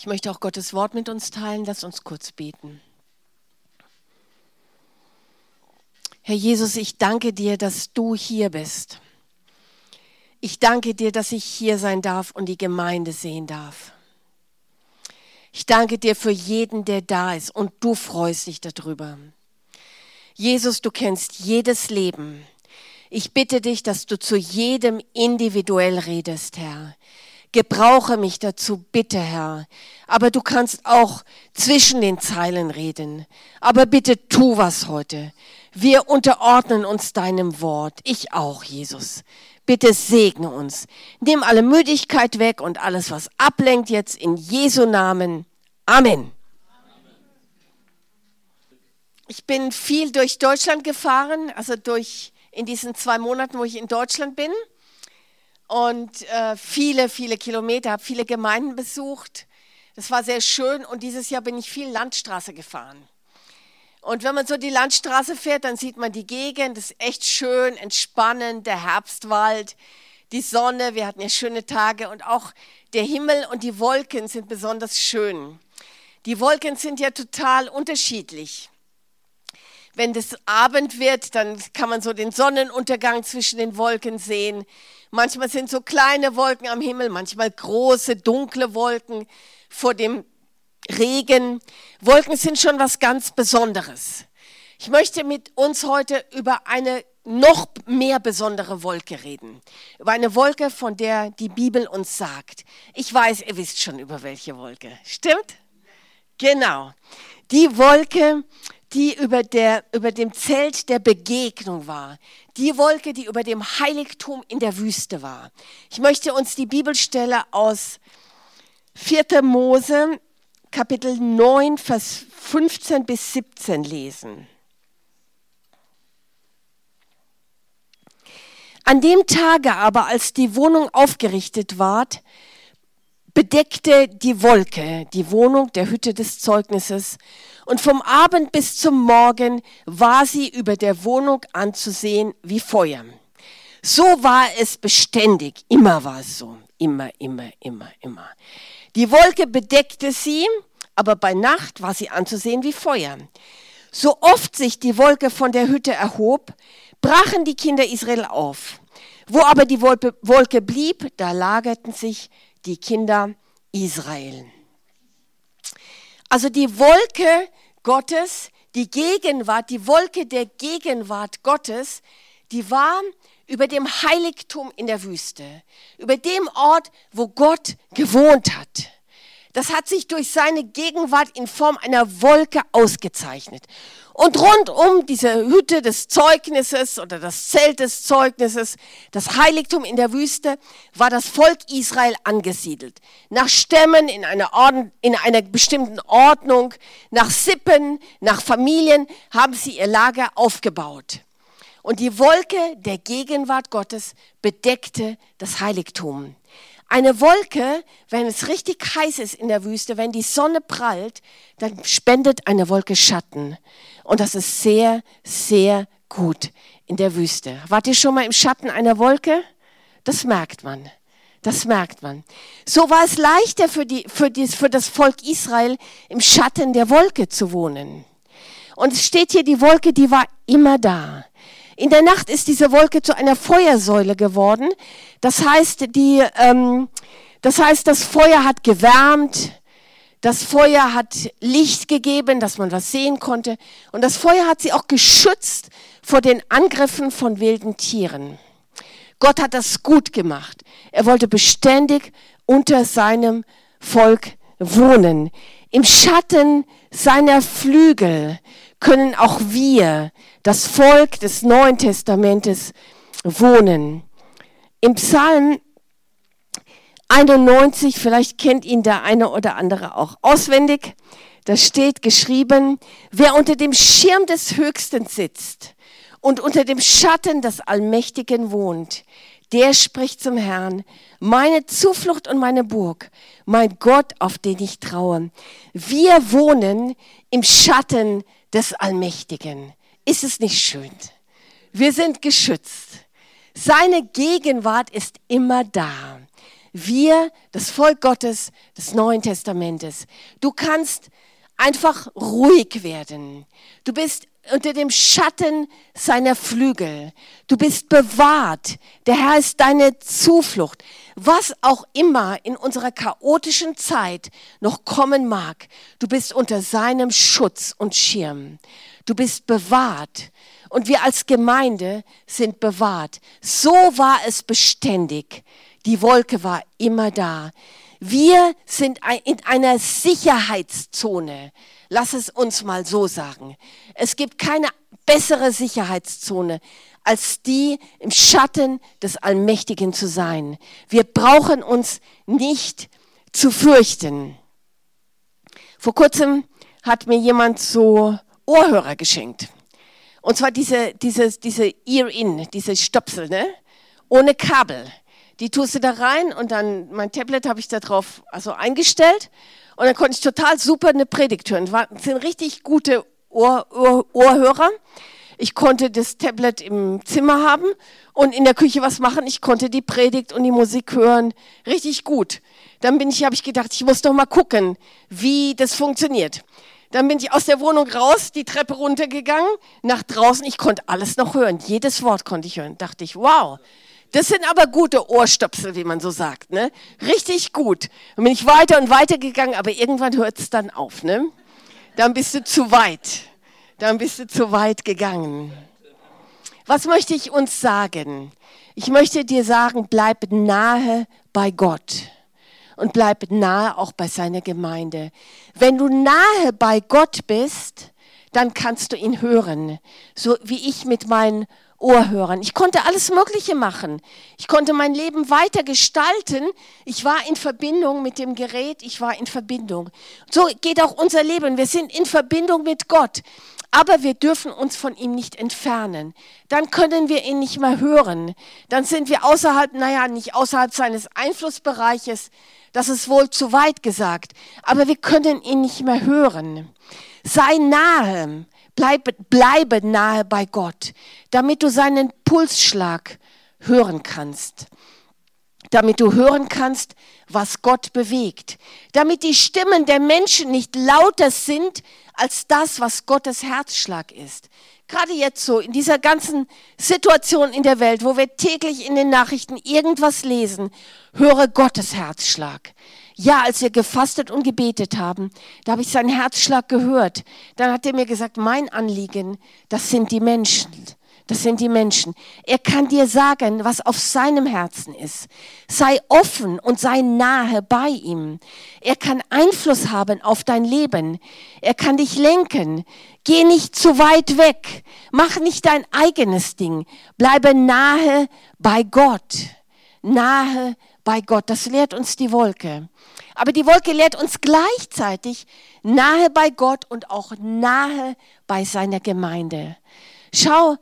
Ich möchte auch Gottes Wort mit uns teilen. Lass uns kurz beten. Herr Jesus, ich danke dir, dass du hier bist. Ich danke dir, dass ich hier sein darf und die Gemeinde sehen darf. Ich danke dir für jeden, der da ist und du freust dich darüber. Jesus, du kennst jedes Leben. Ich bitte dich, dass du zu jedem individuell redest, Herr. Gebrauche mich dazu, bitte, Herr. Aber du kannst auch zwischen den Zeilen reden. Aber bitte tu was heute. Wir unterordnen uns deinem Wort. Ich auch, Jesus. Bitte segne uns. Nimm alle Müdigkeit weg und alles, was ablenkt jetzt in Jesu Namen. Amen. Ich bin viel durch Deutschland gefahren, also durch in diesen zwei Monaten, wo ich in Deutschland bin. Und äh, viele, viele Kilometer, habe viele Gemeinden besucht. Das war sehr schön und dieses Jahr bin ich viel Landstraße gefahren. Und wenn man so die Landstraße fährt, dann sieht man die Gegend, das ist echt schön, entspannend, der Herbstwald, die Sonne, wir hatten ja schöne Tage und auch der Himmel und die Wolken sind besonders schön. Die Wolken sind ja total unterschiedlich. Wenn das Abend wird, dann kann man so den Sonnenuntergang zwischen den Wolken sehen. Manchmal sind so kleine Wolken am Himmel, manchmal große, dunkle Wolken vor dem Regen. Wolken sind schon was ganz Besonderes. Ich möchte mit uns heute über eine noch mehr besondere Wolke reden. Über eine Wolke, von der die Bibel uns sagt. Ich weiß, ihr wisst schon über welche Wolke. Stimmt? Genau. Die Wolke, die über, der, über dem Zelt der Begegnung war. Die Wolke, die über dem Heiligtum in der Wüste war. Ich möchte uns die Bibelstelle aus 4. Mose, Kapitel 9, Vers 15 bis 17 lesen. An dem Tage aber, als die Wohnung aufgerichtet ward, bedeckte die Wolke die Wohnung der Hütte des Zeugnisses und vom Abend bis zum Morgen war sie über der Wohnung anzusehen wie Feuer. So war es beständig, immer war es so, immer, immer, immer, immer. Die Wolke bedeckte sie, aber bei Nacht war sie anzusehen wie Feuer. So oft sich die Wolke von der Hütte erhob, brachen die Kinder Israel auf. Wo aber die Wolke blieb, da lagerten sich die Kinder Israel. Also die Wolke Gottes, die Gegenwart, die Wolke der Gegenwart Gottes, die war über dem Heiligtum in der Wüste, über dem Ort, wo Gott gewohnt hat. Das hat sich durch seine Gegenwart in Form einer Wolke ausgezeichnet. Und rund um diese Hütte des Zeugnisses oder das Zelt des Zeugnisses, das Heiligtum in der Wüste, war das Volk Israel angesiedelt. Nach Stämmen in einer, Orden, in einer bestimmten Ordnung, nach Sippen, nach Familien haben sie ihr Lager aufgebaut. Und die Wolke der Gegenwart Gottes bedeckte das Heiligtum. Eine Wolke, wenn es richtig heiß ist in der Wüste, wenn die Sonne prallt, dann spendet eine Wolke Schatten. Und das ist sehr, sehr gut in der Wüste. Wart ihr schon mal im Schatten einer Wolke? Das merkt man. Das merkt man. So war es leichter für, die, für, die, für das Volk Israel, im Schatten der Wolke zu wohnen. Und es steht hier, die Wolke, die war immer da. In der Nacht ist diese Wolke zu einer Feuersäule geworden. Das heißt, die, ähm, das heißt, das Feuer hat gewärmt, das Feuer hat Licht gegeben, dass man was sehen konnte. Und das Feuer hat sie auch geschützt vor den Angriffen von wilden Tieren. Gott hat das gut gemacht. Er wollte beständig unter seinem Volk wohnen. Im Schatten seiner Flügel können auch wir das Volk des Neuen Testamentes wohnen. Im Psalm 91, vielleicht kennt ihn der eine oder andere auch auswendig, da steht geschrieben, wer unter dem Schirm des Höchsten sitzt und unter dem Schatten des Allmächtigen wohnt, der spricht zum Herrn, meine Zuflucht und meine Burg, mein Gott, auf den ich traue. Wir wohnen im Schatten des Allmächtigen. Ist es nicht schön? Wir sind geschützt. Seine Gegenwart ist immer da. Wir, das Volk Gottes des Neuen Testamentes. Du kannst einfach ruhig werden. Du bist unter dem Schatten seiner Flügel. Du bist bewahrt. Der Herr ist deine Zuflucht. Was auch immer in unserer chaotischen Zeit noch kommen mag, du bist unter seinem Schutz und Schirm. Du bist bewahrt. Und wir als Gemeinde sind bewahrt. So war es beständig. Die Wolke war immer da. Wir sind in einer Sicherheitszone. Lass es uns mal so sagen. Es gibt keine bessere Sicherheitszone, als die im Schatten des Allmächtigen zu sein. Wir brauchen uns nicht zu fürchten. Vor kurzem hat mir jemand so Ohrhörer geschenkt. Und zwar diese, diese, diese Ear-In, diese Stöpsel, ne? ohne Kabel. Die tust du da rein und dann mein Tablet habe ich da drauf also eingestellt und dann konnte ich total super eine Predigt hören. Das sind richtig gute Ohr, Ohr, Ohrhörer. Ich konnte das Tablet im Zimmer haben und in der Küche was machen. Ich konnte die Predigt und die Musik hören. Richtig gut. Dann bin ich, habe ich gedacht, ich muss doch mal gucken, wie das funktioniert. Dann bin ich aus der Wohnung raus, die Treppe runtergegangen, nach draußen. Ich konnte alles noch hören. Jedes Wort konnte ich hören. Dachte ich, wow. Das sind aber gute Ohrstöpsel, wie man so sagt, ne? Richtig gut. Dann bin ich weiter und weiter gegangen, aber irgendwann hört es dann auf, ne? Dann bist du zu weit. Dann bist du zu weit gegangen. Was möchte ich uns sagen? Ich möchte dir sagen, bleib nahe bei Gott und bleib nahe auch bei seiner Gemeinde. Wenn du nahe bei Gott bist, dann kannst du ihn hören, so wie ich mit meinen Ohrhörern. Ich konnte alles Mögliche machen. Ich konnte mein Leben weiter gestalten. Ich war in Verbindung mit dem Gerät. Ich war in Verbindung. So geht auch unser Leben. Wir sind in Verbindung mit Gott. Aber wir dürfen uns von ihm nicht entfernen. Dann können wir ihn nicht mehr hören. Dann sind wir außerhalb, naja, nicht außerhalb seines Einflussbereiches. Das ist wohl zu weit gesagt. Aber wir können ihn nicht mehr hören. Sei nahe. Bleibe, bleibe nahe bei Gott, damit du seinen Pulsschlag hören kannst. Damit du hören kannst, was Gott bewegt. Damit die Stimmen der Menschen nicht lauter sind als das, was Gottes Herzschlag ist. Gerade jetzt so, in dieser ganzen Situation in der Welt, wo wir täglich in den Nachrichten irgendwas lesen, höre Gottes Herzschlag. Ja, als wir gefastet und gebetet haben, da habe ich seinen Herzschlag gehört. Dann hat er mir gesagt, mein Anliegen, das sind die Menschen. Das sind die Menschen. Er kann dir sagen, was auf seinem Herzen ist. Sei offen und sei nahe bei ihm. Er kann Einfluss haben auf dein Leben. Er kann dich lenken. Geh nicht zu weit weg. Mach nicht dein eigenes Ding. Bleibe nahe bei Gott. Nahe bei Gott. Das lehrt uns die Wolke. Aber die Wolke lehrt uns gleichzeitig nahe bei Gott und auch nahe bei seiner Gemeinde. Schau,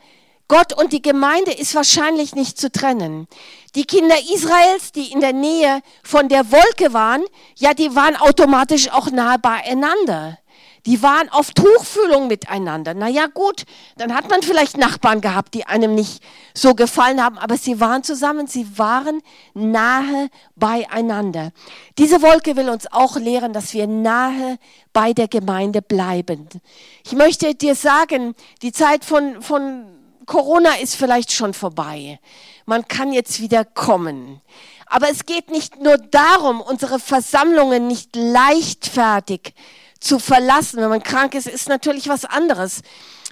Gott und die Gemeinde ist wahrscheinlich nicht zu trennen. Die Kinder Israels, die in der Nähe von der Wolke waren, ja, die waren automatisch auch nahe beieinander. Die waren auf Tuchfühlung miteinander. Na ja, gut, dann hat man vielleicht Nachbarn gehabt, die einem nicht so gefallen haben, aber sie waren zusammen, sie waren nahe beieinander. Diese Wolke will uns auch lehren, dass wir nahe bei der Gemeinde bleiben. Ich möchte dir sagen, die Zeit von, von Corona ist vielleicht schon vorbei. Man kann jetzt wieder kommen. Aber es geht nicht nur darum, unsere Versammlungen nicht leichtfertig zu verlassen. Wenn man krank ist, ist natürlich was anderes,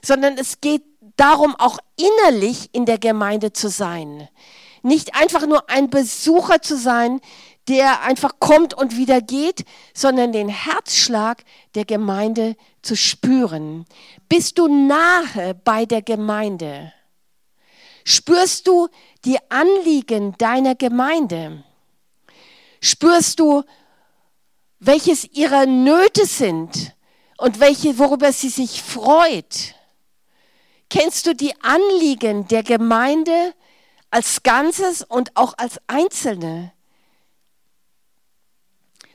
sondern es geht darum, auch innerlich in der Gemeinde zu sein. Nicht einfach nur ein Besucher zu sein, der einfach kommt und wieder geht, sondern den Herzschlag der Gemeinde zu spüren. Bist du nahe bei der Gemeinde? Spürst du die Anliegen deiner Gemeinde? Spürst du welches ihre Nöte sind und welche, worüber sie sich freut. Kennst du die Anliegen der Gemeinde als Ganzes und auch als Einzelne?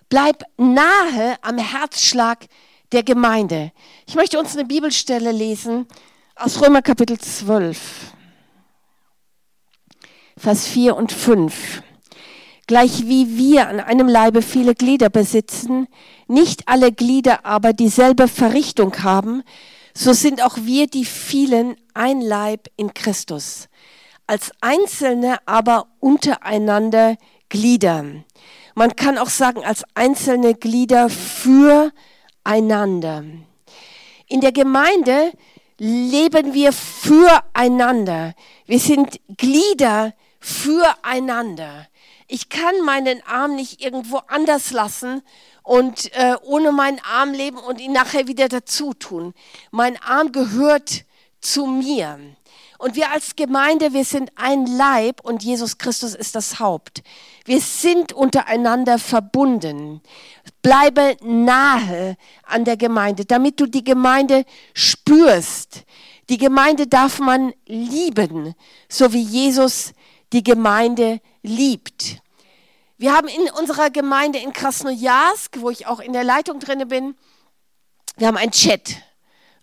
Bleib nahe am Herzschlag der Gemeinde. Ich möchte uns eine Bibelstelle lesen aus Römer Kapitel 12, Vers 4 und 5. Gleich wie wir an einem Leibe viele Glieder besitzen, nicht alle Glieder aber dieselbe Verrichtung haben, so sind auch wir die vielen ein Leib in Christus, als Einzelne aber untereinander Glieder. Man kann auch sagen, als einzelne Glieder füreinander. In der Gemeinde leben wir füreinander. Wir sind Glieder füreinander. Ich kann meinen Arm nicht irgendwo anders lassen und äh, ohne meinen Arm leben und ihn nachher wieder dazu tun. Mein Arm gehört zu mir. Und wir als Gemeinde, wir sind ein Leib und Jesus Christus ist das Haupt. Wir sind untereinander verbunden. Bleibe nahe an der Gemeinde, damit du die Gemeinde spürst. Die Gemeinde darf man lieben, so wie Jesus die Gemeinde liebt. Wir haben in unserer Gemeinde in Krasnojarsk, wo ich auch in der Leitung drinne bin, wir haben einen Chat,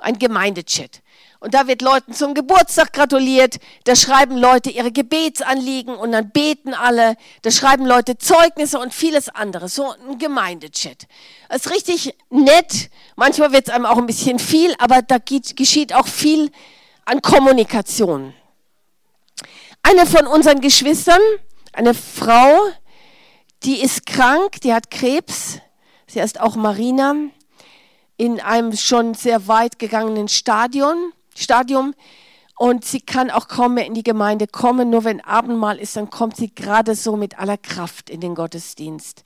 einen Gemeindechat. Und da wird Leuten zum Geburtstag gratuliert, da schreiben Leute ihre Gebetsanliegen und dann beten alle, da schreiben Leute Zeugnisse und vieles andere. So ein Gemeindechat. Das ist richtig nett, manchmal wird es einem auch ein bisschen viel, aber da geschieht auch viel an Kommunikation. Eine von unseren Geschwistern, eine Frau, die ist krank, die hat Krebs. Sie heißt auch Marina in einem schon sehr weit gegangenen Stadion, Stadium. Und sie kann auch kaum mehr in die Gemeinde kommen. Nur wenn Abendmahl ist, dann kommt sie gerade so mit aller Kraft in den Gottesdienst.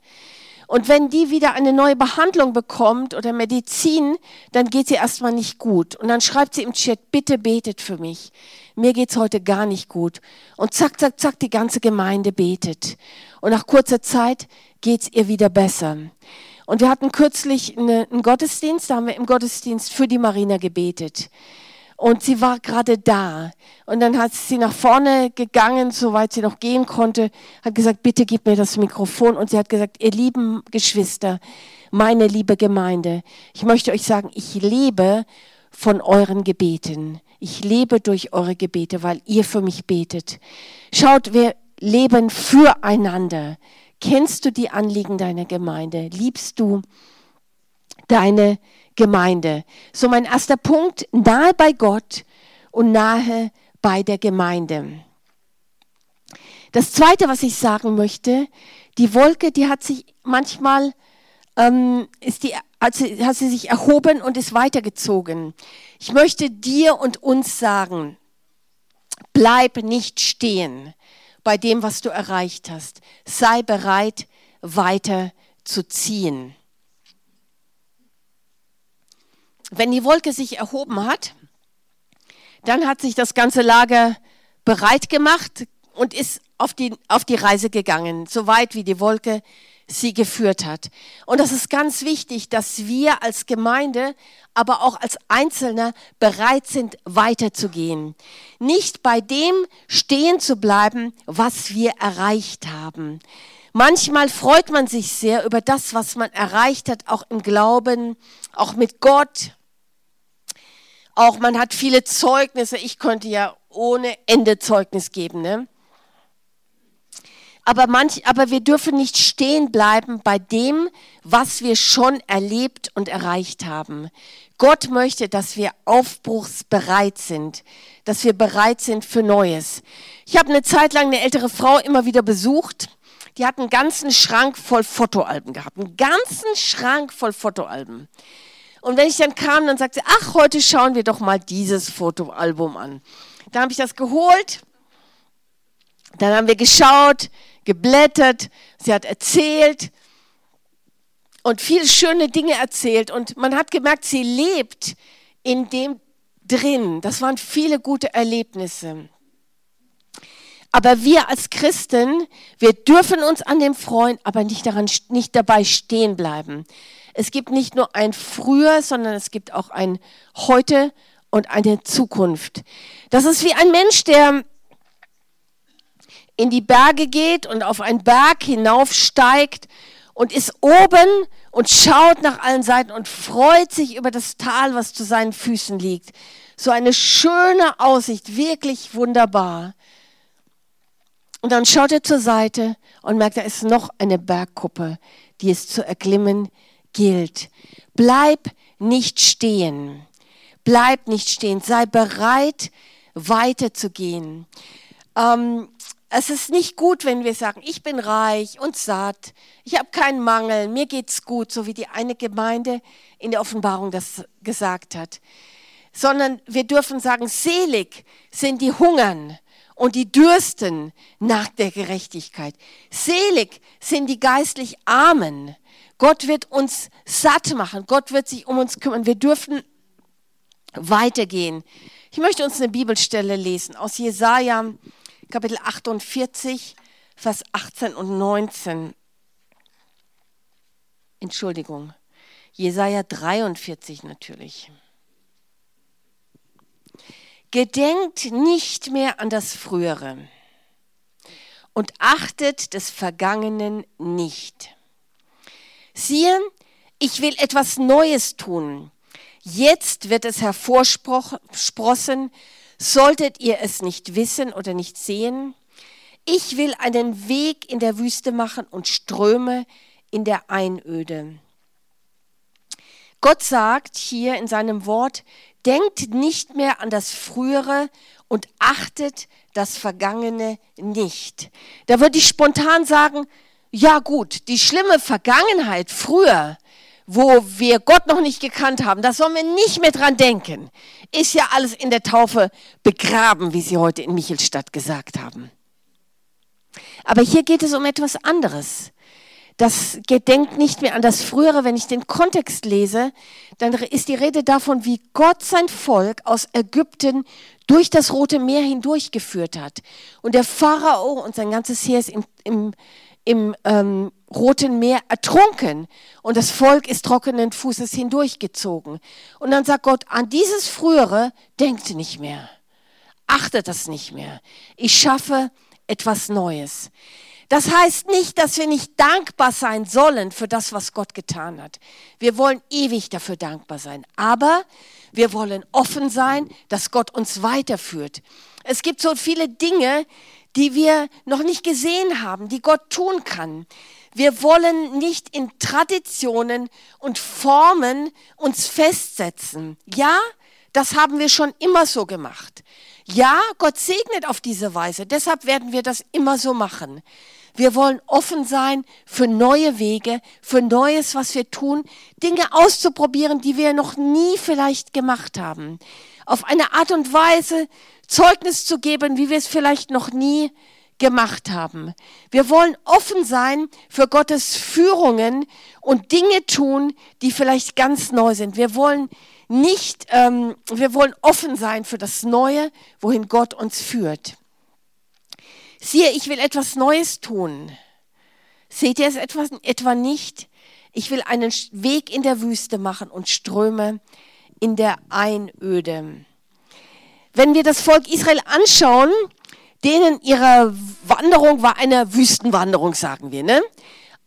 Und wenn die wieder eine neue Behandlung bekommt oder Medizin, dann geht sie erstmal nicht gut. Und dann schreibt sie im Chat, bitte betet für mich. Mir geht's heute gar nicht gut. Und zack, zack, zack, die ganze Gemeinde betet. Und nach kurzer Zeit geht's ihr wieder besser. Und wir hatten kürzlich eine, einen Gottesdienst, da haben wir im Gottesdienst für die Marina gebetet. Und sie war gerade da. Und dann hat sie nach vorne gegangen, soweit sie noch gehen konnte, hat gesagt, bitte gib mir das Mikrofon. Und sie hat gesagt, ihr lieben Geschwister, meine liebe Gemeinde, ich möchte euch sagen, ich lebe von euren Gebeten. Ich lebe durch eure Gebete, weil ihr für mich betet. Schaut, wir leben füreinander. Kennst du die Anliegen deiner Gemeinde? Liebst du deine Gemeinde? So mein erster Punkt, nahe bei Gott und nahe bei der Gemeinde. Das Zweite, was ich sagen möchte, die Wolke, die hat sich manchmal, ähm, ist die, hat, sie, hat sie sich erhoben und ist weitergezogen. Ich möchte dir und uns sagen, bleib nicht stehen bei dem, was du erreicht hast. Sei bereit, weiter zu ziehen. Wenn die Wolke sich erhoben hat, dann hat sich das ganze Lager bereit gemacht und ist auf die, auf die Reise gegangen, so weit wie die Wolke sie geführt hat. Und das ist ganz wichtig, dass wir als Gemeinde, aber auch als Einzelner bereit sind, weiterzugehen. Nicht bei dem stehen zu bleiben, was wir erreicht haben. Manchmal freut man sich sehr über das, was man erreicht hat, auch im Glauben, auch mit Gott. Auch man hat viele Zeugnisse. Ich könnte ja ohne Ende Zeugnis geben. Ne? Aber, manch, aber wir dürfen nicht stehen bleiben bei dem, was wir schon erlebt und erreicht haben. Gott möchte, dass wir aufbruchsbereit sind, dass wir bereit sind für Neues. Ich habe eine Zeit lang eine ältere Frau immer wieder besucht. Die hat einen ganzen Schrank voll Fotoalben gehabt, einen ganzen Schrank voll Fotoalben. Und wenn ich dann kam, dann sagte sie, ach, heute schauen wir doch mal dieses Fotoalbum an. Da habe ich das geholt, dann haben wir geschaut, geblättert, sie hat erzählt und viele schöne Dinge erzählt und man hat gemerkt, sie lebt in dem drin. Das waren viele gute Erlebnisse. Aber wir als Christen, wir dürfen uns an dem freuen, aber nicht, daran, nicht dabei stehen bleiben. Es gibt nicht nur ein Früher, sondern es gibt auch ein Heute und eine Zukunft. Das ist wie ein Mensch, der in die Berge geht und auf einen Berg hinaufsteigt und ist oben und schaut nach allen Seiten und freut sich über das Tal, was zu seinen Füßen liegt. So eine schöne Aussicht, wirklich wunderbar. Und dann schaut er zur Seite und merkt, da ist noch eine Bergkuppe, die es zu erklimmen gilt. Bleib nicht stehen. Bleib nicht stehen. Sei bereit, weiterzugehen. Ähm, es ist nicht gut, wenn wir sagen, ich bin reich und satt, ich habe keinen Mangel, mir geht's gut, so wie die eine Gemeinde in der Offenbarung das gesagt hat. Sondern wir dürfen sagen, selig sind die hungern und die dürsten nach der Gerechtigkeit. Selig sind die geistlich Armen. Gott wird uns satt machen. Gott wird sich um uns kümmern. Wir dürfen weitergehen. Ich möchte uns eine Bibelstelle lesen aus Jesaja, Kapitel 48, Vers 18 und 19. Entschuldigung. Jesaja 43 natürlich. Gedenkt nicht mehr an das Frühere und achtet des Vergangenen nicht. Siehe, ich will etwas Neues tun. Jetzt wird es hervorsprossen, solltet ihr es nicht wissen oder nicht sehen. Ich will einen Weg in der Wüste machen und Ströme in der Einöde. Gott sagt hier in seinem Wort, denkt nicht mehr an das Frühere und achtet das Vergangene nicht. Da würde ich spontan sagen, ja gut, die schlimme Vergangenheit früher, wo wir Gott noch nicht gekannt haben, da sollen wir nicht mehr dran denken. Ist ja alles in der Taufe begraben, wie Sie heute in Michelstadt gesagt haben. Aber hier geht es um etwas anderes. Das gedenkt nicht mehr an das Frühere. Wenn ich den Kontext lese, dann ist die Rede davon, wie Gott sein Volk aus Ägypten durch das Rote Meer hindurchgeführt hat. Und der Pharao und sein ganzes Heer ist im, im im ähm, Roten Meer ertrunken und das Volk ist trockenen Fußes hindurchgezogen. Und dann sagt Gott, an dieses Frühere denkt nicht mehr. Achtet das nicht mehr. Ich schaffe etwas Neues. Das heißt nicht, dass wir nicht dankbar sein sollen für das, was Gott getan hat. Wir wollen ewig dafür dankbar sein. Aber wir wollen offen sein, dass Gott uns weiterführt. Es gibt so viele Dinge, die wir noch nicht gesehen haben, die Gott tun kann. Wir wollen nicht in Traditionen und Formen uns festsetzen. Ja, das haben wir schon immer so gemacht. Ja, Gott segnet auf diese Weise. Deshalb werden wir das immer so machen. Wir wollen offen sein für neue Wege, für Neues, was wir tun, Dinge auszuprobieren, die wir noch nie vielleicht gemacht haben. Auf eine Art und Weise, Zeugnis zu geben, wie wir es vielleicht noch nie gemacht haben. Wir wollen offen sein für Gottes Führungen und Dinge tun, die vielleicht ganz neu sind. Wir wollen nicht, ähm, wir wollen offen sein für das Neue, wohin Gott uns führt. Siehe, ich will etwas Neues tun. Seht ihr es etwas, etwa nicht? Ich will einen Weg in der Wüste machen und Ströme in der Einöde. Wenn wir das Volk Israel anschauen, denen ihre Wanderung war eine Wüstenwanderung, sagen wir, ne?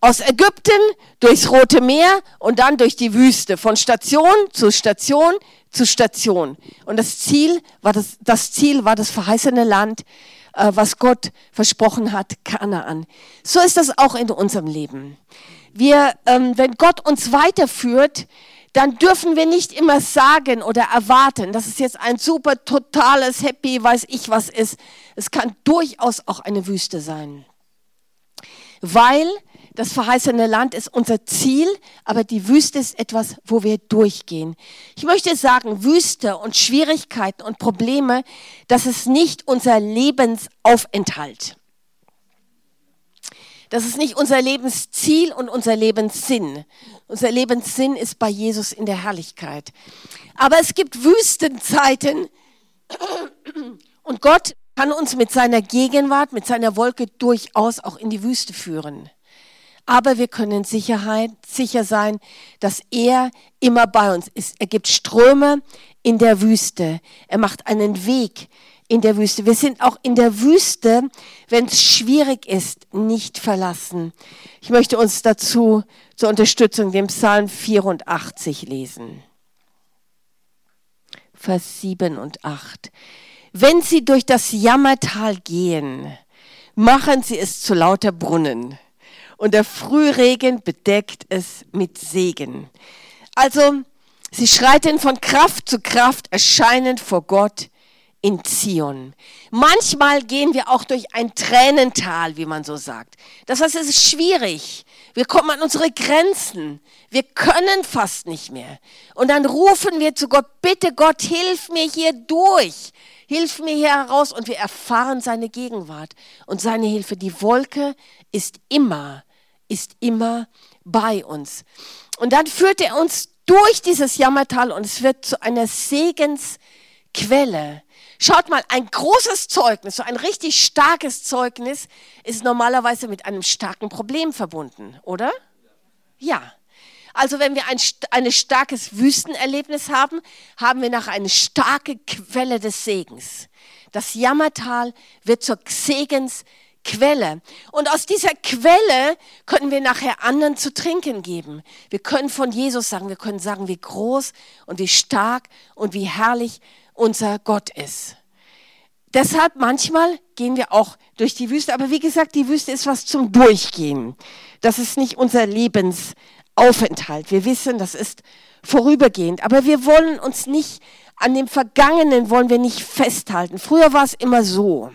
Aus Ägypten durchs Rote Meer und dann durch die Wüste, von Station zu Station zu Station. Und das Ziel war das, das Ziel war das verheißene Land, äh, was Gott versprochen hat, Kanaan. So ist das auch in unserem Leben. Wir, ähm, wenn Gott uns weiterführt, dann dürfen wir nicht immer sagen oder erwarten, dass es jetzt ein super totales Happy, weiß ich was ist. Es kann durchaus auch eine Wüste sein. Weil das verheißene Land ist unser Ziel, aber die Wüste ist etwas, wo wir durchgehen. Ich möchte sagen, Wüste und Schwierigkeiten und Probleme, das ist nicht unser Lebensaufenthalt. Das ist nicht unser Lebensziel und unser Lebenssinn. Unser Lebenssinn ist bei Jesus in der Herrlichkeit. Aber es gibt Wüstenzeiten und Gott kann uns mit seiner Gegenwart, mit seiner Wolke durchaus auch in die Wüste führen. Aber wir können Sicherheit, sicher sein, dass er immer bei uns ist. Er gibt Ströme in der Wüste. Er macht einen Weg in der Wüste. Wir sind auch in der Wüste, wenn es schwierig ist, nicht verlassen. Ich möchte uns dazu zur Unterstützung den Psalm 84 lesen. Vers 7 und 8. Wenn sie durch das Jammertal gehen, machen sie es zu lauter Brunnen. Und der Frühregen bedeckt es mit Segen. Also, sie schreiten von Kraft zu Kraft, erscheinen vor Gott in Zion. Manchmal gehen wir auch durch ein Tränental, wie man so sagt. Das heißt, es ist schwierig. Wir kommen an unsere Grenzen. Wir können fast nicht mehr. Und dann rufen wir zu Gott, bitte Gott, hilf mir hier durch. Hilf mir hier heraus. Und wir erfahren seine Gegenwart und seine Hilfe. Die Wolke ist immer, ist immer bei uns. Und dann führt er uns durch dieses Jammertal und es wird zu einer Segensquelle. Schaut mal, ein großes Zeugnis, so ein richtig starkes Zeugnis ist normalerweise mit einem starken Problem verbunden, oder? Ja. Also wenn wir ein, ein starkes Wüstenerlebnis haben, haben wir nachher eine starke Quelle des Segens. Das Jammertal wird zur Segensquelle. Und aus dieser Quelle können wir nachher anderen zu trinken geben. Wir können von Jesus sagen, wir können sagen, wie groß und wie stark und wie herrlich unser Gott ist. Deshalb manchmal gehen wir auch durch die Wüste, aber wie gesagt, die Wüste ist was zum Durchgehen. Das ist nicht unser Lebensaufenthalt. Wir wissen, das ist vorübergehend, aber wir wollen uns nicht an dem Vergangenen wollen wir nicht festhalten. Früher war es immer so.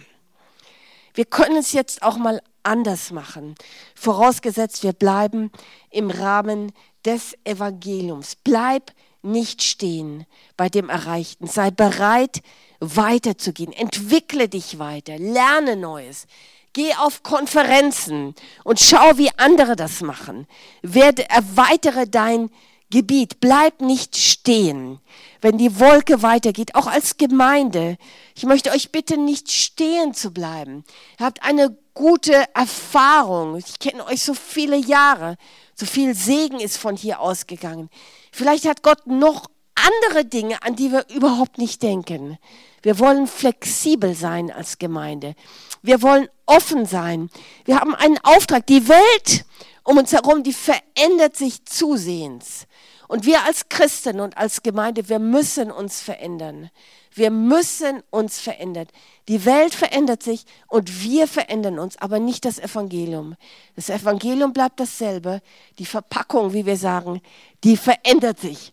Wir können es jetzt auch mal anders machen, vorausgesetzt wir bleiben im Rahmen des Evangeliums. Bleib nicht stehen bei dem Erreichten. Sei bereit, weiterzugehen. Entwickle dich weiter. Lerne Neues. Geh auf Konferenzen und schau, wie andere das machen. Werde, erweitere dein Gebiet. Bleib nicht stehen, wenn die Wolke weitergeht. Auch als Gemeinde. Ich möchte euch bitten, nicht stehen zu bleiben. Ihr habt eine gute Erfahrung. Ich kenne euch so viele Jahre. So viel Segen ist von hier ausgegangen. Vielleicht hat Gott noch andere Dinge, an die wir überhaupt nicht denken. Wir wollen flexibel sein als Gemeinde. Wir wollen offen sein. Wir haben einen Auftrag. Die Welt um uns herum, die verändert sich zusehends. Und wir als Christen und als Gemeinde, wir müssen uns verändern. Wir müssen uns verändern. Die Welt verändert sich und wir verändern uns, aber nicht das Evangelium. Das Evangelium bleibt dasselbe. Die Verpackung, wie wir sagen, die verändert sich.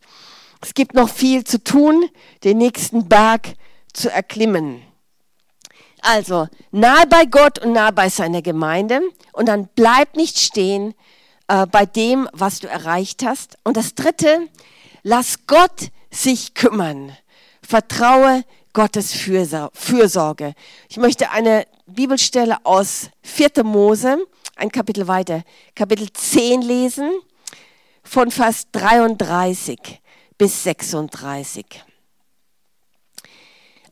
Es gibt noch viel zu tun, den nächsten Berg zu erklimmen. Also, nahe bei Gott und nahe bei seiner Gemeinde. Und dann bleib nicht stehen äh, bei dem, was du erreicht hast. Und das dritte, lass Gott sich kümmern. Vertraue Gottes Fürsorge. Ich möchte eine Bibelstelle aus 4. Mose, ein Kapitel weiter, Kapitel 10 lesen, von Vers 33 bis 36.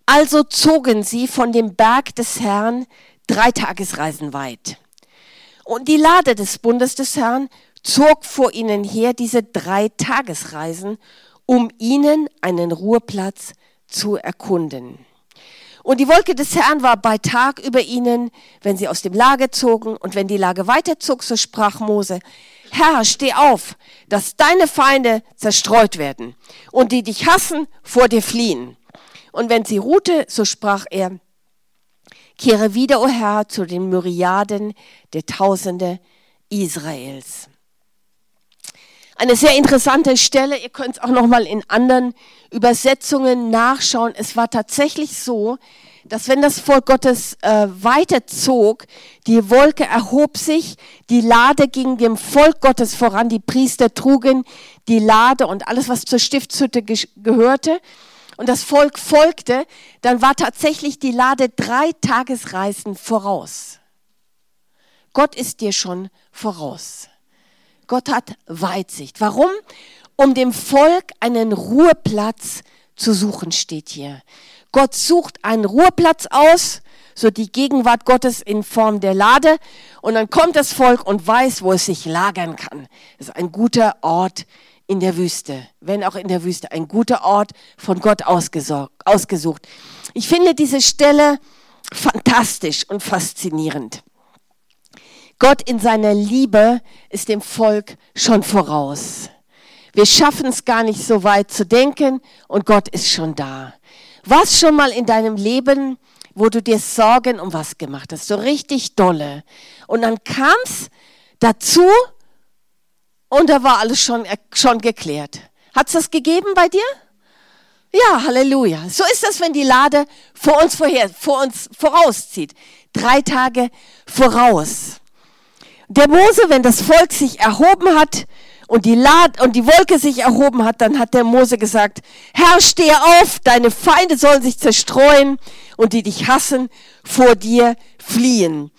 Also zogen sie von dem Berg des Herrn drei Tagesreisen weit. Und die Lade des Bundes des Herrn zog vor ihnen her diese drei Tagesreisen, um ihnen einen Ruheplatz zu erkunden. Und die Wolke des Herrn war bei Tag über ihnen, wenn sie aus dem Lager zogen. Und wenn die Lage weiterzog, so sprach Mose, Herr, steh auf, dass deine Feinde zerstreut werden und die dich hassen, vor dir fliehen. Und wenn sie ruhte, so sprach er, kehre wieder, o oh Herr, zu den Myriaden der Tausende Israels. Eine sehr interessante Stelle. Ihr könnt es auch noch mal in anderen Übersetzungen nachschauen. Es war tatsächlich so, dass wenn das Volk Gottes äh, weiterzog, die Wolke erhob sich, die Lade ging dem Volk Gottes voran, die Priester trugen die Lade und alles, was zur Stiftshütte ge gehörte. Und das Volk folgte, dann war tatsächlich die Lade drei Tagesreisen voraus. Gott ist dir schon voraus. Gott hat Weitsicht. Warum? Um dem Volk einen Ruheplatz zu suchen, steht hier. Gott sucht einen Ruheplatz aus, so die Gegenwart Gottes in Form der Lade. Und dann kommt das Volk und weiß, wo es sich lagern kann. Das ist ein guter Ort in der Wüste, wenn auch in der Wüste, ein guter Ort von Gott ausgesucht. Ich finde diese Stelle fantastisch und faszinierend. Gott in seiner Liebe ist dem Volk schon voraus. Wir schaffen es gar nicht so weit zu denken und Gott ist schon da. Was schon mal in deinem Leben wo du dir Sorgen um was gemacht hast, so richtig dolle. Und dann kam es dazu und da war alles schon, schon geklärt. Hat es das gegeben bei dir? Ja, Halleluja. So ist das, wenn die Lade vor uns, vorher, vor uns vorauszieht. Drei Tage voraus. Der Mose, wenn das Volk sich erhoben hat und die, Lad und die Wolke sich erhoben hat, dann hat der Mose gesagt, Herr, steh auf, deine Feinde sollen sich zerstreuen und die dich hassen, vor dir fliehen.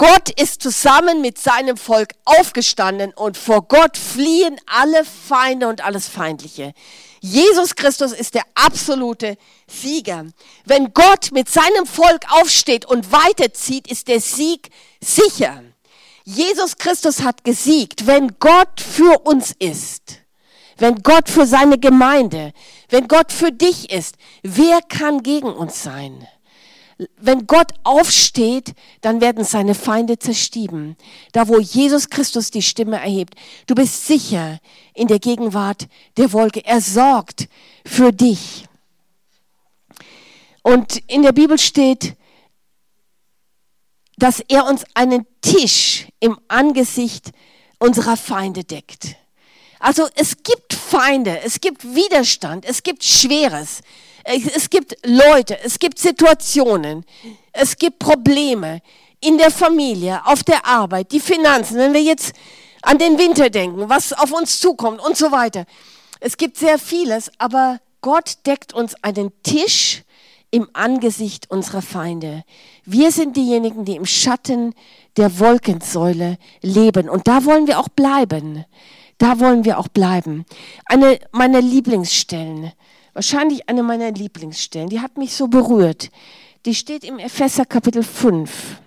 Gott ist zusammen mit seinem Volk aufgestanden und vor Gott fliehen alle Feinde und alles Feindliche. Jesus Christus ist der absolute Sieger. Wenn Gott mit seinem Volk aufsteht und weiterzieht, ist der Sieg sicher. Jesus Christus hat gesiegt, wenn Gott für uns ist, wenn Gott für seine Gemeinde, wenn Gott für dich ist, wer kann gegen uns sein? Wenn Gott aufsteht, dann werden seine Feinde zerstieben. Da, wo Jesus Christus die Stimme erhebt. Du bist sicher in der Gegenwart der Wolke. Er sorgt für dich. Und in der Bibel steht, dass er uns einen Tisch im Angesicht unserer Feinde deckt. Also es gibt Feinde, es gibt Widerstand, es gibt Schweres, es gibt Leute, es gibt Situationen, es gibt Probleme in der Familie, auf der Arbeit, die Finanzen, wenn wir jetzt an den Winter denken, was auf uns zukommt und so weiter. Es gibt sehr vieles, aber Gott deckt uns einen Tisch im Angesicht unserer Feinde. Wir sind diejenigen, die im Schatten der Wolkensäule leben. Und da wollen wir auch bleiben. Da wollen wir auch bleiben. Eine meiner Lieblingsstellen, wahrscheinlich eine meiner Lieblingsstellen, die hat mich so berührt. Die steht im Epheser Kapitel 5.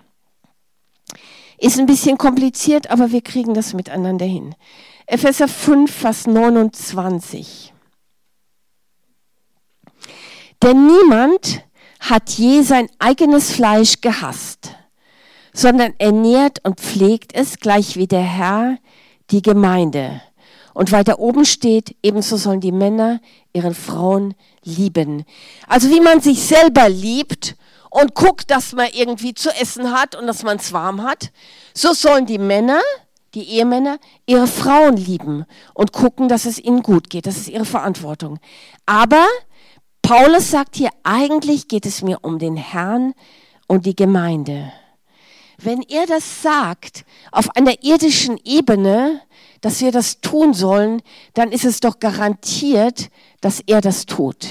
Ist ein bisschen kompliziert, aber wir kriegen das miteinander hin. Epheser 5, Vers 29. Denn niemand hat je sein eigenes Fleisch gehasst, sondern ernährt und pflegt es, gleich wie der Herr die Gemeinde. Und weiter oben steht, ebenso sollen die Männer ihren Frauen lieben. Also wie man sich selber liebt und guckt, dass man irgendwie zu essen hat und dass man es warm hat, so sollen die Männer, die Ehemänner, ihre Frauen lieben und gucken, dass es ihnen gut geht. Das ist ihre Verantwortung. Aber Paulus sagt hier, eigentlich geht es mir um den Herrn und die Gemeinde. Wenn er das sagt auf einer irdischen Ebene, dass wir das tun sollen, dann ist es doch garantiert, dass er das tut.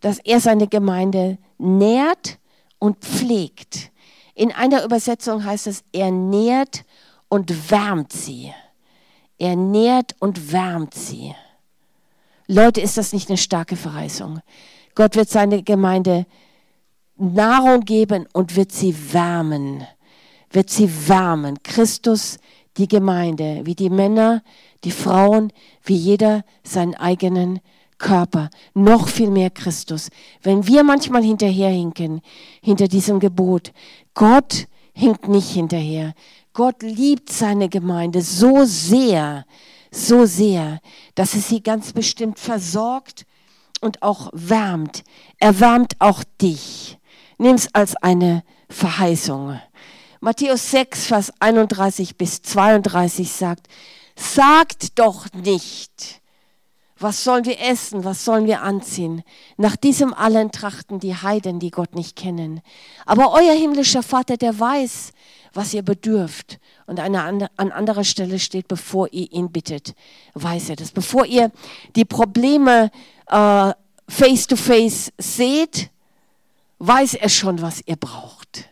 Dass er seine Gemeinde nährt und pflegt. In einer Übersetzung heißt es, er nährt und wärmt sie. Er nährt und wärmt sie. Leute, ist das nicht eine starke Verheißung? Gott wird seine Gemeinde Nahrung geben und wird sie wärmen. Wird sie wärmen. Christus, die Gemeinde, wie die Männer, die Frauen, wie jeder seinen eigenen Körper. Noch viel mehr Christus. Wenn wir manchmal hinterherhinken, hinter diesem Gebot, Gott hinkt nicht hinterher. Gott liebt seine Gemeinde so sehr, so sehr, dass es sie ganz bestimmt versorgt und auch wärmt. Er wärmt auch dich. Nimm es als eine Verheißung. Matthäus 6, Vers 31 bis 32 sagt, sagt doch nicht, was sollen wir essen, was sollen wir anziehen? Nach diesem allen trachten die Heiden, die Gott nicht kennen. Aber euer himmlischer Vater, der weiß, was ihr bedürft. Und an anderer Stelle steht, bevor ihr ihn bittet, weiß er das. Bevor ihr die Probleme äh, face to face seht, weiß er schon, was ihr braucht.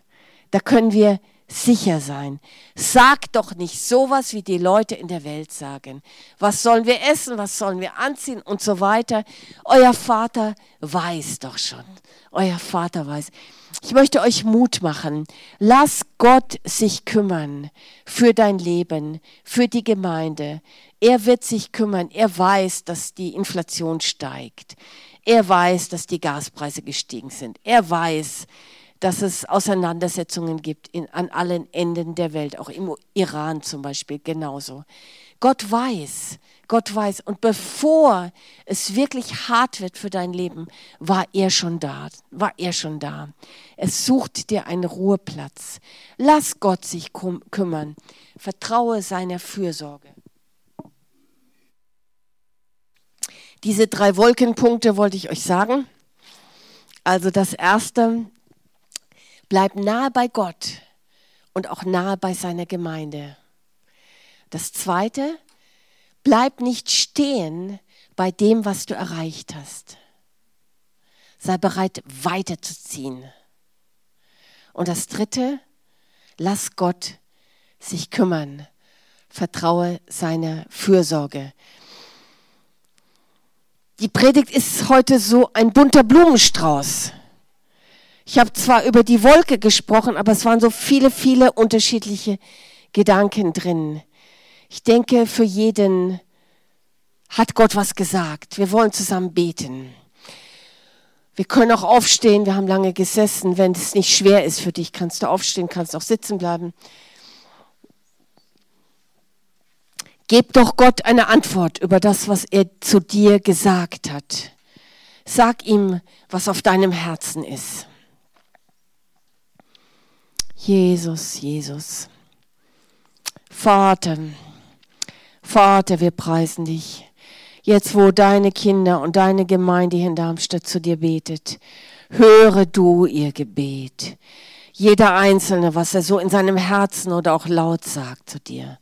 Da können wir sicher sein. Sagt doch nicht sowas, wie die Leute in der Welt sagen. Was sollen wir essen, was sollen wir anziehen und so weiter. Euer Vater weiß doch schon. Euer Vater weiß. Ich möchte euch Mut machen. Lass Gott sich kümmern für dein Leben, für die Gemeinde. Er wird sich kümmern. Er weiß, dass die Inflation steigt. Er weiß, dass die Gaspreise gestiegen sind. Er weiß, dass es Auseinandersetzungen gibt in, an allen Enden der Welt, auch im Iran zum Beispiel genauso. Gott weiß, Gott weiß. Und bevor es wirklich hart wird für dein Leben, war er schon da, war er schon da. Es sucht dir einen Ruheplatz. Lass Gott sich kümmern. Vertraue seiner Fürsorge. Diese drei Wolkenpunkte wollte ich euch sagen. Also das erste, bleib nahe bei Gott und auch nahe bei seiner Gemeinde. Das zweite, bleib nicht stehen bei dem, was du erreicht hast. Sei bereit, weiterzuziehen. Und das dritte, lass Gott sich kümmern. Vertraue seiner Fürsorge. Die Predigt ist heute so ein bunter Blumenstrauß. Ich habe zwar über die Wolke gesprochen, aber es waren so viele, viele unterschiedliche Gedanken drin. Ich denke, für jeden hat Gott was gesagt. Wir wollen zusammen beten. Wir können auch aufstehen. Wir haben lange gesessen. Wenn es nicht schwer ist für dich, kannst du aufstehen, kannst auch sitzen bleiben. Gib doch Gott eine Antwort über das, was er zu dir gesagt hat. Sag ihm, was auf deinem Herzen ist. Jesus, Jesus. Vater, Vater, wir preisen dich. Jetzt, wo deine Kinder und deine Gemeinde hier in Darmstadt zu dir betet, höre du ihr Gebet. Jeder Einzelne, was er so in seinem Herzen oder auch laut sagt zu dir.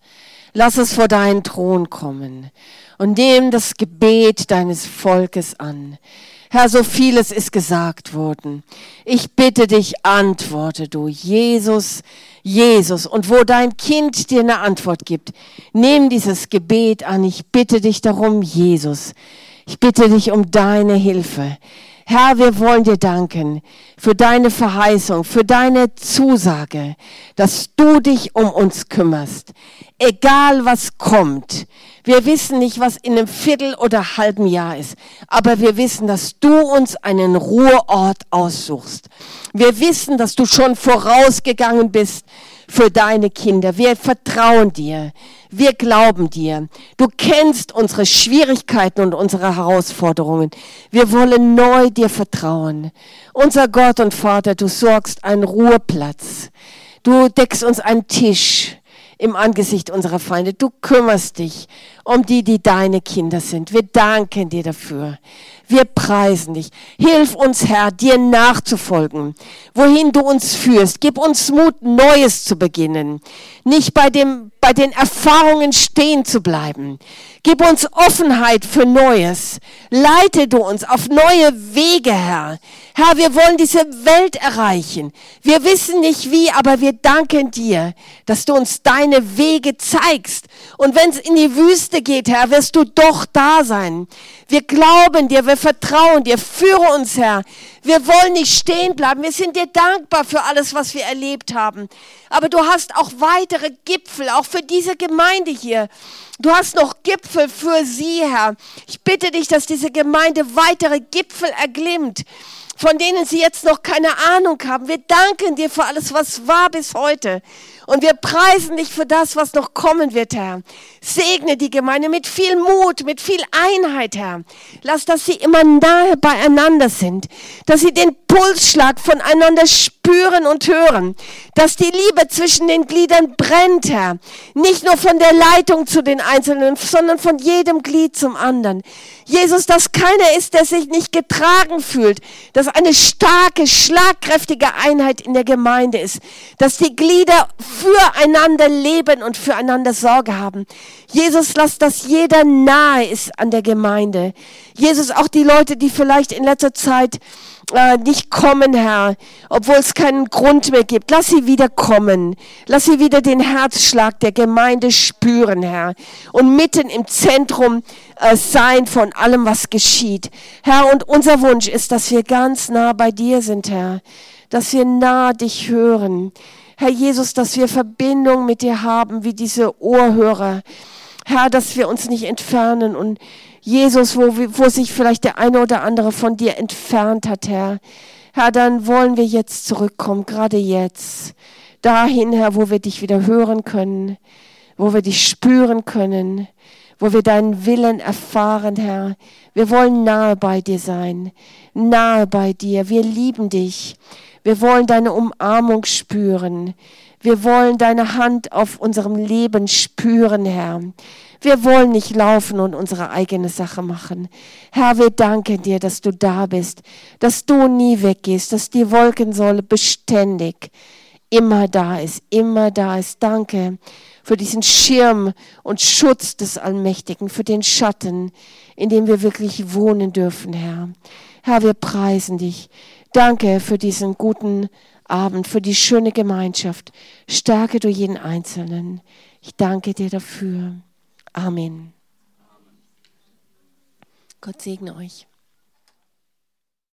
Lass es vor deinen Thron kommen und nimm das Gebet deines Volkes an. Herr, so vieles ist gesagt worden. Ich bitte dich, antworte du, Jesus, Jesus. Und wo dein Kind dir eine Antwort gibt, nimm dieses Gebet an. Ich bitte dich darum, Jesus. Ich bitte dich um deine Hilfe. Herr, wir wollen dir danken für deine Verheißung, für deine Zusage, dass du dich um uns kümmerst, egal was kommt. Wir wissen nicht, was in einem Viertel oder halben Jahr ist, aber wir wissen, dass du uns einen Ruheort aussuchst. Wir wissen, dass du schon vorausgegangen bist für deine Kinder. Wir vertrauen dir. Wir glauben dir. Du kennst unsere Schwierigkeiten und unsere Herausforderungen. Wir wollen neu dir vertrauen. Unser Gott und Vater, du sorgst einen Ruheplatz. Du deckst uns einen Tisch im Angesicht unserer Feinde. Du kümmerst dich um die, die deine Kinder sind. Wir danken dir dafür. Wir preisen dich. Hilf uns, Herr, dir nachzufolgen, wohin du uns führst. Gib uns Mut, Neues zu beginnen. Nicht bei dem, bei den Erfahrungen stehen zu bleiben. Gib uns Offenheit für Neues. Leite du uns auf neue Wege, Herr. Herr, wir wollen diese Welt erreichen. Wir wissen nicht wie, aber wir danken dir, dass du uns deine Wege zeigst. Und wenn es in die Wüste geht, Herr, wirst du doch da sein. Wir glauben dir, wir vertrauen dir. Führe uns, Herr. Wir wollen nicht stehen bleiben. Wir sind dir dankbar für alles, was wir erlebt haben. Aber du hast auch weitere Gipfel, auch für diese Gemeinde hier. Du hast noch Gipfel für sie, Herr. Ich bitte dich, dass diese Gemeinde weitere Gipfel erglimmt von denen sie jetzt noch keine Ahnung haben. Wir danken dir für alles, was war bis heute. Und wir preisen dich für das, was noch kommen wird, Herr. Segne die Gemeinde mit viel Mut, mit viel Einheit, Herr. Lass, dass sie immer nahe beieinander sind, dass sie den Pulsschlag voneinander spüren und hören, dass die Liebe zwischen den Gliedern brennt, Herr. Nicht nur von der Leitung zu den Einzelnen, sondern von jedem Glied zum anderen. Jesus, dass keiner ist, der sich nicht getragen fühlt, dass eine starke, schlagkräftige Einheit in der Gemeinde ist, dass die Glieder füreinander leben und füreinander Sorge haben. Jesus, lass, dass jeder nahe ist an der Gemeinde. Jesus, auch die Leute, die vielleicht in letzter Zeit äh, nicht kommen, Herr, obwohl es keinen Grund mehr gibt. Lass sie wieder kommen. Lass sie wieder den Herzschlag der Gemeinde spüren, Herr. Und mitten im Zentrum äh, sein von allem, was geschieht. Herr, und unser Wunsch ist, dass wir ganz nah bei dir sind, Herr. Dass wir nah dich hören. Herr Jesus, dass wir Verbindung mit dir haben, wie diese Ohrhörer. Herr, dass wir uns nicht entfernen und Jesus, wo, wo sich vielleicht der eine oder andere von dir entfernt hat, Herr. Herr, dann wollen wir jetzt zurückkommen, gerade jetzt. Dahin, Herr, wo wir dich wieder hören können, wo wir dich spüren können, wo wir deinen Willen erfahren, Herr. Wir wollen nahe bei dir sein, nahe bei dir. Wir lieben dich. Wir wollen deine Umarmung spüren. Wir wollen deine Hand auf unserem Leben spüren, Herr. Wir wollen nicht laufen und unsere eigene Sache machen. Herr, wir danken dir, dass du da bist, dass du nie weggehst, dass die Wolkensäule beständig immer da ist, immer da ist. Danke für diesen Schirm und Schutz des Allmächtigen, für den Schatten, in dem wir wirklich wohnen dürfen, Herr. Herr, wir preisen dich. Danke für diesen guten Abend, für die schöne Gemeinschaft. Stärke du jeden Einzelnen. Ich danke dir dafür. Amen. Gott segne euch.